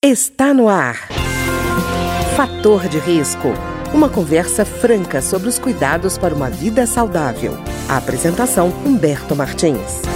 Está no ar. Fator de risco. Uma conversa franca sobre os cuidados para uma vida saudável. A apresentação Humberto Martins.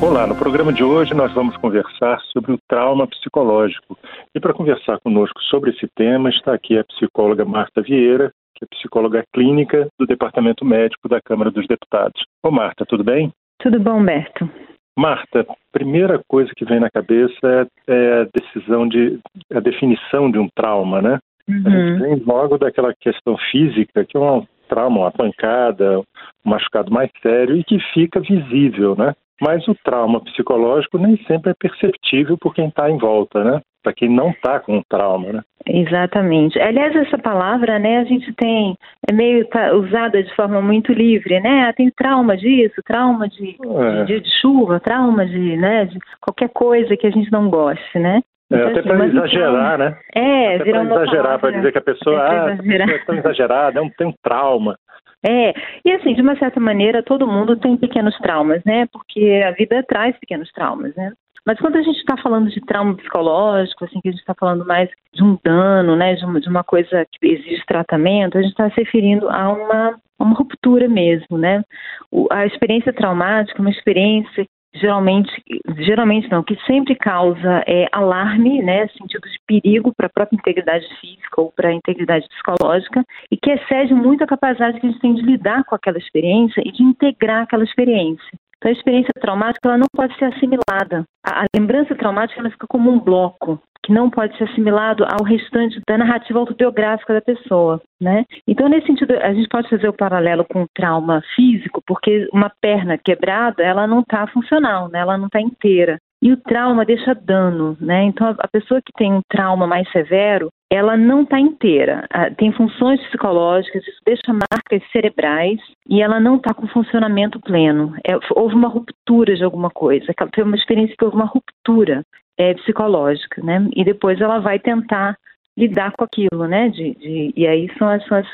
Olá, no programa de hoje nós vamos conversar sobre o trauma psicológico. E para conversar conosco sobre esse tema está aqui a psicóloga Marta Vieira, que é psicóloga clínica do Departamento Médico da Câmara dos Deputados. Ô Marta, tudo bem? Tudo bom, Humberto. Marta, primeira coisa que vem na cabeça é a decisão de a definição de um trauma, né? Uhum. A gente vem logo daquela questão física, que é um trauma, uma pancada, um machucado mais sério e que fica visível, né? Mas o trauma psicológico nem sempre é perceptível por quem está em volta, né? Para quem não está com trauma, né? Exatamente. Aliás, essa palavra, né, a gente tem, é meio tá, usada de forma muito livre, né? Ah, tem trauma disso, trauma de, é. de, de, chuva, trauma de, né, de qualquer coisa que a gente não goste, né? É, então, até assim, para exagerar, né? É, até para exagerar, para dizer que a pessoa ah, é tão exagerada, é um, tem um trauma. É, e assim, de uma certa maneira, todo mundo tem pequenos traumas, né? Porque a vida traz pequenos traumas, né? Mas quando a gente está falando de trauma psicológico, assim, que a gente está falando mais de um dano, né, de uma, de uma coisa que exige tratamento, a gente está se referindo a uma, uma ruptura mesmo, né? O, a experiência traumática é uma experiência geralmente, geralmente não, que sempre causa é, alarme, né, sentido de perigo para a própria integridade física ou para a integridade psicológica e que excede muito a capacidade que a gente tem de lidar com aquela experiência e de integrar aquela experiência. Então, a experiência traumática ela não pode ser assimilada. A, a lembrança traumática ela fica como um bloco que não pode ser assimilado ao restante da narrativa autobiográfica da pessoa, né? Então, nesse sentido, a gente pode fazer o paralelo com o trauma físico, porque uma perna quebrada, ela não está funcional, né? Ela não está inteira. E o trauma deixa dano, né? Então, a pessoa que tem um trauma mais severo, ela não está inteira. Tem funções psicológicas, isso deixa marcas cerebrais e ela não está com funcionamento pleno. É, houve uma ruptura de alguma coisa, foi uma experiência que houve uma ruptura é, psicológica, né? E depois ela vai tentar lidar com aquilo, né? De, de e aí são as, as,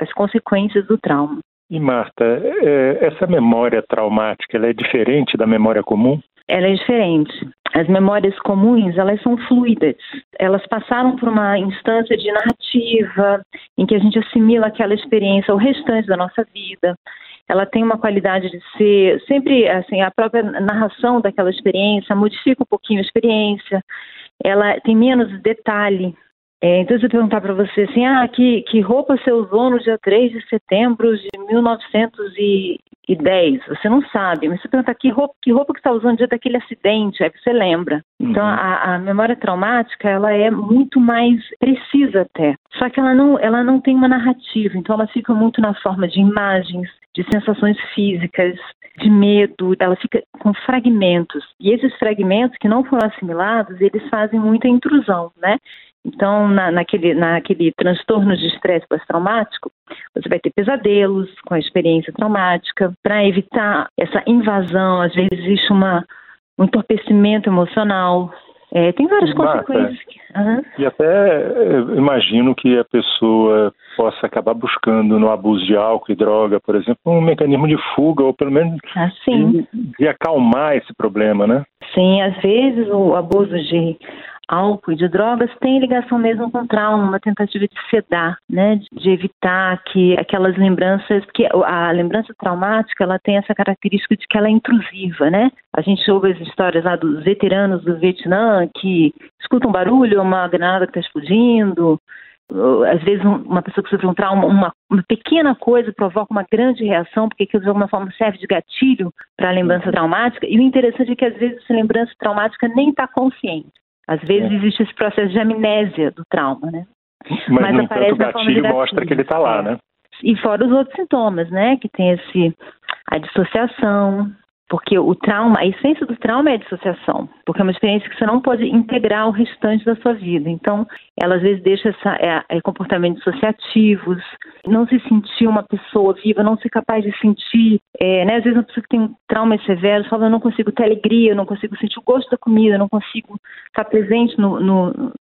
as, consequências do trauma. E Marta, é, essa memória traumática, ela é diferente da memória comum? Ela é diferente. As memórias comuns, elas são fluidas. Elas passaram por uma instância de narrativa, em que a gente assimila aquela experiência ao restante da nossa vida ela tem uma qualidade de ser sempre assim a própria narração daquela experiência modifica um pouquinho a experiência ela tem menos detalhe é, então, se eu perguntar para você assim, ah, que, que roupa você usou no dia 3 de setembro de 1910? Você não sabe, mas você perguntar que roupa que, roupa que está usando no dia daquele acidente, aí você lembra. Então, uhum. a, a, memória traumática, ela é muito mais precisa até. Só que ela não, ela não tem uma narrativa, então ela fica muito na forma de imagens, de sensações físicas, de medo, ela fica com fragmentos. E esses fragmentos que não foram assimilados, eles fazem muita intrusão, né? Então, na, naquele, naquele transtorno de estresse pós-traumático, você vai ter pesadelos com a experiência traumática. Para evitar essa invasão, às vezes existe uma, um entorpecimento emocional. É, tem várias Marta, consequências. Uhum. E até eh, imagino que a pessoa possa acabar buscando no abuso de álcool e droga, por exemplo, um mecanismo de fuga, ou pelo menos ah, de, de acalmar esse problema, né? Sim, às vezes o abuso de álcool e de drogas tem ligação mesmo com trauma, uma tentativa de sedar, né, de evitar que aquelas lembranças, porque a lembrança traumática ela tem essa característica de que ela é intrusiva, né? A gente ouve as histórias lá dos veteranos do Vietnã que escutam um barulho, uma granada que está explodindo, às vezes uma pessoa que sofreu um trauma, uma, uma, pequena coisa provoca uma grande reação, porque aquilo de alguma forma serve de gatilho para a lembrança traumática, e o interessante é que às vezes essa lembrança traumática nem está consciente. Às vezes é. existe esse processo de amnésia do trauma, né? Mas, Mas aparece entanto, o gatilho mostra que ele está lá, né? E fora os outros sintomas, né? Que tem esse a dissociação, porque o trauma, a essência do trauma é a dissociação, porque é uma experiência que você não pode integrar ao restante da sua vida. Então, ela às vezes deixa essa, é, é, comportamentos dissociativos, não se sentir uma pessoa viva, não ser capaz de sentir, é, né? Às vezes uma pessoa que tem traumas severos fala, eu não consigo ter alegria, eu não consigo sentir o gosto da comida, eu não consigo estar presente no, no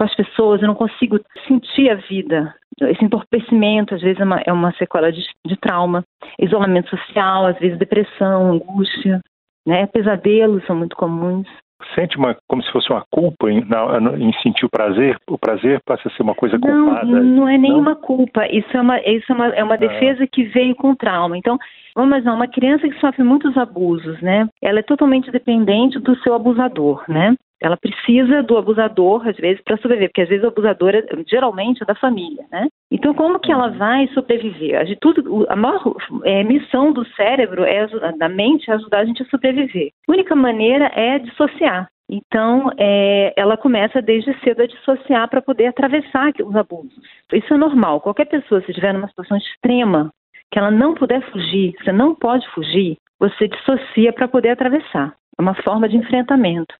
com as pessoas, eu não consigo sentir a vida. Esse entorpecimento, às vezes, é uma, é uma sequela de, de trauma. Isolamento social, às vezes, depressão, angústia, né? Pesadelos são muito comuns. sente uma como se fosse uma culpa em, na, em sentir o prazer, o prazer passa a ser uma coisa culpada. Não, é nenhuma não? culpa. Isso é uma, isso é uma, é uma ah. defesa que veio com trauma. Então, vamos lá, uma criança que sofre muitos abusos, né? Ela é totalmente dependente do seu abusador, né? Ela precisa do abusador, às vezes, para sobreviver, porque às vezes o abusador é, geralmente é da família, né? Então, como que ela uhum. vai sobreviver? A, tudo, a maior é, missão do cérebro, é, da mente, é ajudar a gente a sobreviver. A única maneira é dissociar. Então, é, ela começa desde cedo a dissociar para poder atravessar os abusos. Isso é normal. Qualquer pessoa, se estiver numa situação extrema, que ela não puder fugir, você não pode fugir, você dissocia para poder atravessar. É uma forma de enfrentamento.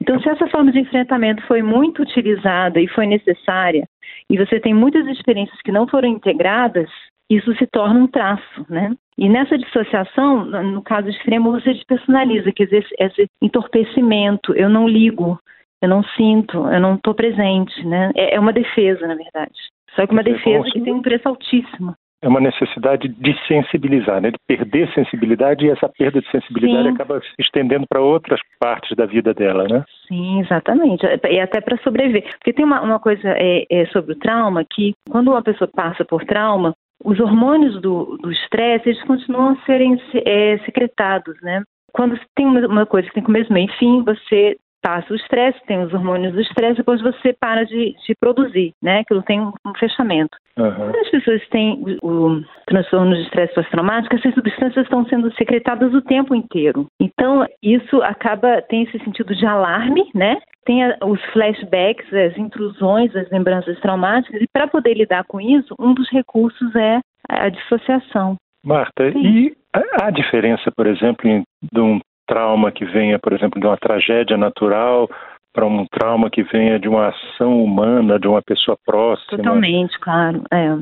Então, se essa forma de enfrentamento foi muito utilizada e foi necessária, e você tem muitas experiências que não foram integradas, isso se torna um traço, né? E nessa dissociação, no caso extremo, você despersonaliza, quer dizer, esse entorpecimento, eu não ligo, eu não sinto, eu não estou presente, né? É, é uma defesa, na verdade. Só que uma defesa que tem um preço altíssimo é uma necessidade de sensibilizar, né? de perder sensibilidade e essa perda de sensibilidade Sim. acaba se estendendo para outras partes da vida dela, né? Sim, exatamente. E até para sobreviver. Porque tem uma, uma coisa é, é, sobre o trauma que quando uma pessoa passa por trauma, os hormônios do estresse eles continuam a serem é, secretados, né? Quando tem uma coisa que tem começo, meio e fim, você passa o estresse, tem os hormônios do estresse, depois você para de, de produzir, né? Aquilo tem um, um fechamento. Uhum. Quando as pessoas têm o, o transtorno de estresse pós-traumático, essas substâncias estão sendo secretadas o tempo inteiro. Então, isso acaba, tem esse sentido de alarme, né? Tem a, os flashbacks, as intrusões, as lembranças traumáticas, e para poder lidar com isso, um dos recursos é a dissociação. Marta, Sim. e há diferença, por exemplo, de um trauma que venha, por exemplo, de uma tragédia natural para um trauma que venha de uma ação humana, de uma pessoa próxima. Totalmente, claro. É.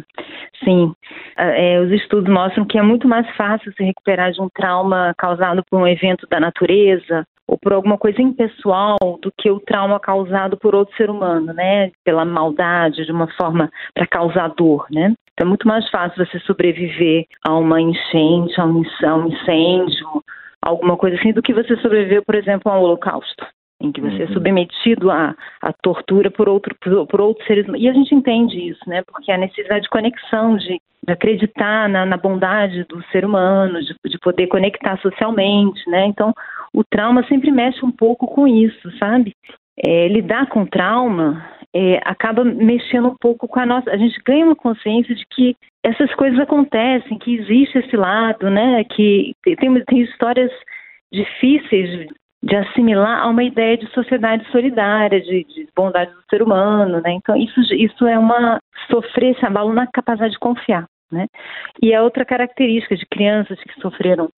Sim. É, é, os estudos mostram que é muito mais fácil se recuperar de um trauma causado por um evento da natureza ou por alguma coisa impessoal do que o trauma causado por outro ser humano, né? Pela maldade, de uma forma para causar dor, né? Então é muito mais fácil você sobreviver a uma enchente, a um incêndio, alguma coisa assim, do que você sobreviver, por exemplo, a um holocausto, em que você é uhum. é submetido à, à tortura por, outro, por, por, outros seres humanos. E a gente entende isso, né? Porque a necessidade de conexão, de, de acreditar na, na, bondade do ser humano, de, de poder conectar socialmente, né? Então, o trauma sempre mexe um pouco com isso, sabe? É, lidar com trauma é, acaba mexendo um pouco com a nossa. A gente ganha uma consciência de que essas coisas acontecem, que existe esse lado, né? Que tem, tem histórias difíceis de assimilar a uma ideia de sociedade solidária, de, de, bondade do ser humano, né? Então isso, isso é uma sofrer esse abalo na capacidade de confiar, né? E é outra característica de crianças que sofreram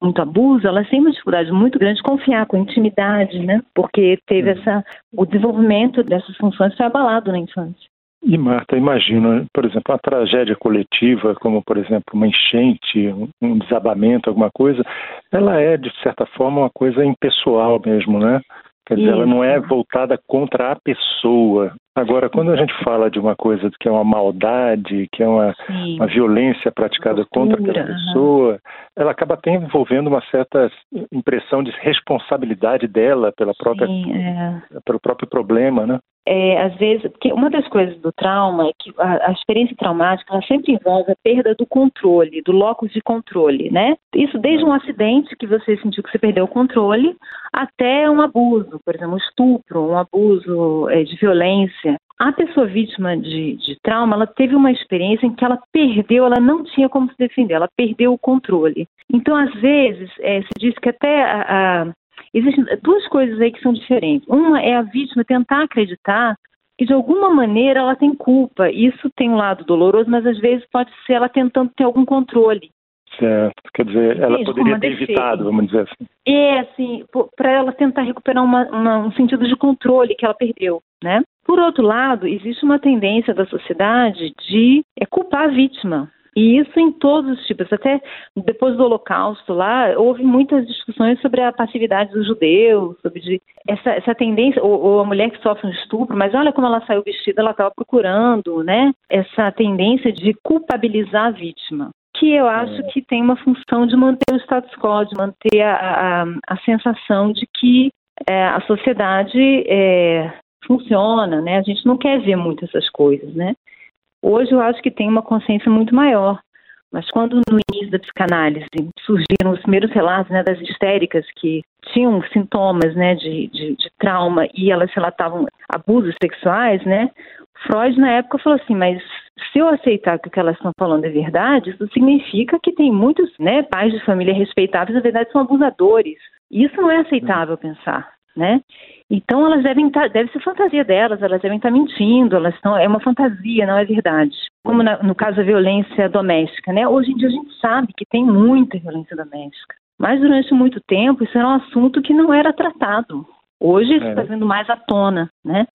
muito abuso, elas têm uma dificuldade muito grande de confiar com intimidade, né? Porque teve uhum. essa o desenvolvimento dessas funções foi abalado na infância. E Marta, imagina, por exemplo, uma tragédia coletiva, como por exemplo uma enchente, um desabamento, alguma coisa, ela é de certa forma uma coisa impessoal mesmo, né? Quer dizer, Isso. ela não é voltada contra a pessoa, Agora, quando a gente fala de uma coisa que é uma maldade, que é uma, uma violência praticada contra aquela pessoa, uhum. ela acaba até envolvendo uma certa impressão de responsabilidade dela pela própria, Sim, é. pelo próprio problema, né? É, às vezes, porque uma das coisas do trauma é que a, a, experiência traumática ela sempre envolve a perda do controle, do locus de controle, né? Isso desde um acidente que você sentiu que você perdeu o controle, até um abuso, por exemplo, um estupro, um abuso é, de violência a pessoa vítima de, de, trauma, ela teve uma experiência em que ela perdeu, ela não tinha como se defender, ela perdeu o controle. Então, às vezes, é, se diz que até a, a, existem duas coisas aí que são diferentes. Uma é a vítima tentar acreditar que de alguma maneira ela tem culpa. Isso tem um lado doloroso, mas às vezes pode ser ela tentando ter algum controle. Certo, quer dizer, ela poderia ter defesa. evitado, vamos dizer assim. É, assim, para ela tentar recuperar uma, uma, um sentido de controle que ela perdeu, né? Por outro lado, existe uma tendência da sociedade de é, culpar a vítima. E isso em todos os tipos. Até depois do Holocausto lá, houve muitas discussões sobre a passividade dos judeus, sobre de, essa, essa tendência, ou, ou, a mulher que sofre um estupro, mas olha como ela saiu vestida, ela estava procurando, né? Essa tendência de culpabilizar a vítima que eu acho é. que tem uma função de manter o status quo, de manter a, a, a sensação de que é, a sociedade é, funciona, né? A gente não quer ver muito essas coisas, né? Hoje eu acho que tem uma consciência muito maior. Mas quando no início da psicanálise surgiram os primeiros relatos né, das histéricas que tinham sintomas né, de, de, de trauma e elas relatavam abusos sexuais, né, Freud na época falou assim, mas se eu aceitar que o que elas estão falando é verdade, isso significa que tem muitos né, pais de família respeitáveis, na verdade, são abusadores. Isso não é aceitável pensar, né? Então elas devem estar, tá, deve ser fantasia delas, elas devem estar mentindo, elas estão, é uma fantasia, não é verdade. Como na, no caso da violência doméstica, né? Hoje em dia a gente sabe que tem muita violência doméstica, mas durante muito tempo isso era um assunto que não era tratado. Hoje isso está é. vindo mais à tona, né?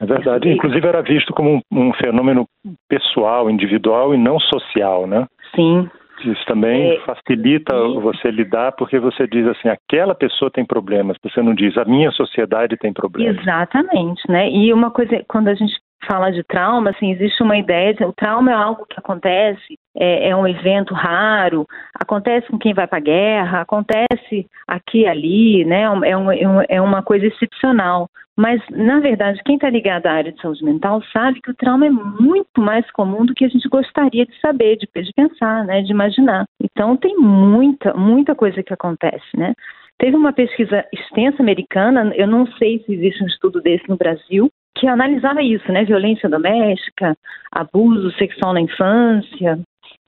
É verdade. Inclusive era visto como um, um, fenômeno pessoal, individual e não social, né? Sim. Isso também é, facilita e... você lidar porque você diz assim, aquela pessoa tem problemas, você não diz, a minha sociedade tem problemas. Exatamente, né? E uma coisa, quando a gente fala de trauma, assim, existe uma ideia de o trauma é algo que acontece, é, é um evento raro, acontece com quem vai para a guerra, acontece aqui e ali, né? É, um, é, é uma coisa excepcional. Mas, na verdade, quem está ligado à área de saúde mental sabe que o trauma é muito mais comum do que a gente gostaria de saber, de, de pensar, né? De imaginar. Então, tem muita, muita coisa que acontece, né? Teve uma pesquisa extensa americana, eu não sei se existe um estudo desse no Brasil, que analisava isso, né? Violência doméstica, abuso sexual na infância.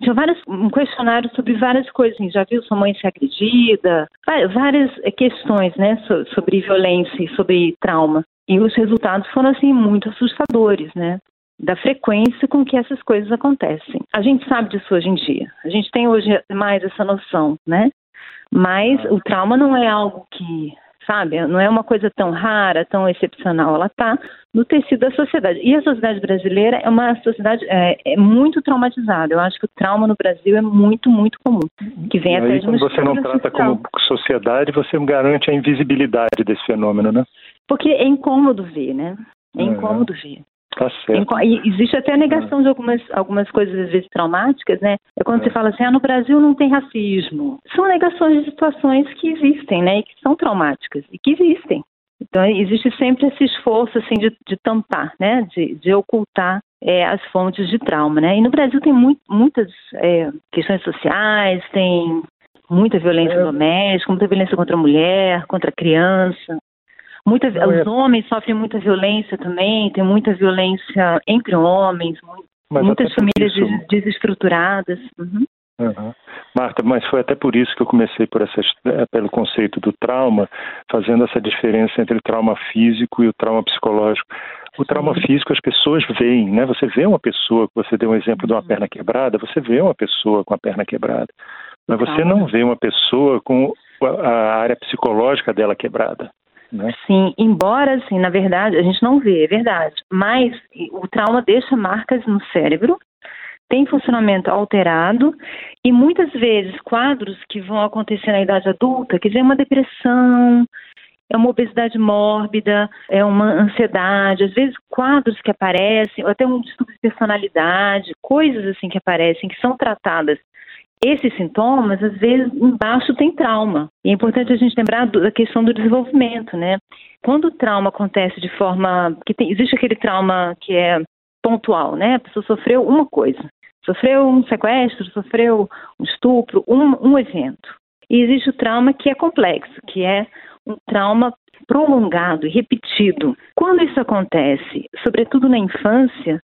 Tinha vários, um questionário sobre várias coisas, assim, já viu sua mãe ser agredida? Várias eh, questões, né, sobre violência e sobre trauma. E os resultados foram, assim, muito assustadores, né? Da frequência com que essas coisas acontecem. A gente sabe disso hoje em dia. A gente tem hoje mais essa noção, né? Mas o trauma não é algo que sabe? Não é uma coisa tão rara, tão excepcional. Ela está no tecido da sociedade. E a sociedade brasileira é uma sociedade é, é, muito traumatizada. Eu acho que o trauma no Brasil é muito, muito comum. Que vem e até aí, quando você não trata social. como sociedade, você garante a invisibilidade desse fenômeno, né? Porque é incômodo ver, né? É incômodo ver. Tá certo. E existe até a negação de algumas, algumas coisas, às vezes, traumáticas, né? É quando é. você fala assim, ah, no Brasil não tem racismo. São negações de situações que existem, né? E que são traumáticas e que existem. Então, existe sempre esse esforço, assim, de, de tampar, né? De, de ocultar é, as fontes de trauma, né? E no Brasil tem muito, muitas é, questões sociais, tem muita violência é. doméstica, muita violência contra a mulher, contra a criança. Muita, é... Os homens sofrem muita violência também, tem muita violência entre homens, mas muitas famílias isso... desestruturadas. Uhum. Uhum. Marta, mas foi até por isso que eu comecei por essa, eh, pelo conceito do trauma, fazendo essa diferença entre o trauma físico e o trauma psicológico. O trauma físico as pessoas veem, né? Você vê uma pessoa, você deu um exemplo de uma uhum. perna quebrada, você vê uma pessoa com a perna quebrada, mas você não vê uma pessoa com a área psicológica dela quebrada. Né? Sim, embora, assim, na verdade, a gente não vê, é verdade. Mas o trauma deixa marcas no cérebro, tem funcionamento alterado e muitas vezes quadros que vão acontecer na idade adulta, quer dizer, uma depressão, é uma obesidade mórbida, é uma ansiedade, às vezes quadros que aparecem, ou até um distúrbio de personalidade, coisas assim que aparecem, que são tratadas esses sintomas, às vezes, embaixo tem trauma. E é importante a gente lembrar da questão do desenvolvimento, né? Quando o trauma acontece de forma. que tem, Existe aquele trauma que é pontual, né? A pessoa sofreu uma coisa. Sofreu um sequestro, sofreu um estupro, um, um evento. E existe o trauma que é complexo, que é um trauma prolongado e repetido. Quando isso acontece, sobretudo na infância,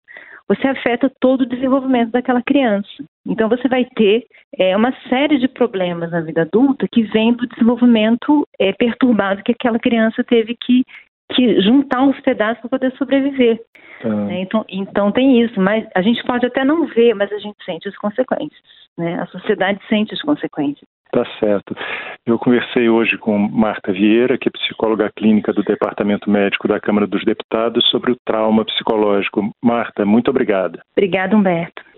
você afeta todo o desenvolvimento daquela criança. Então você vai ter é, uma série de problemas na vida adulta que vem do desenvolvimento é, perturbado que aquela criança teve que, que juntar os pedaços para poder sobreviver. Né? Então, então tem isso, mas a gente pode até não ver, mas a gente sente as consequências. Né? A sociedade sente as consequências. Tá certo. Eu conversei hoje com Marta Vieira, que é psicóloga clínica do Departamento Médico da Câmara dos Deputados, sobre o trauma psicológico. Marta, muito obrigada. Obrigada, Humberto.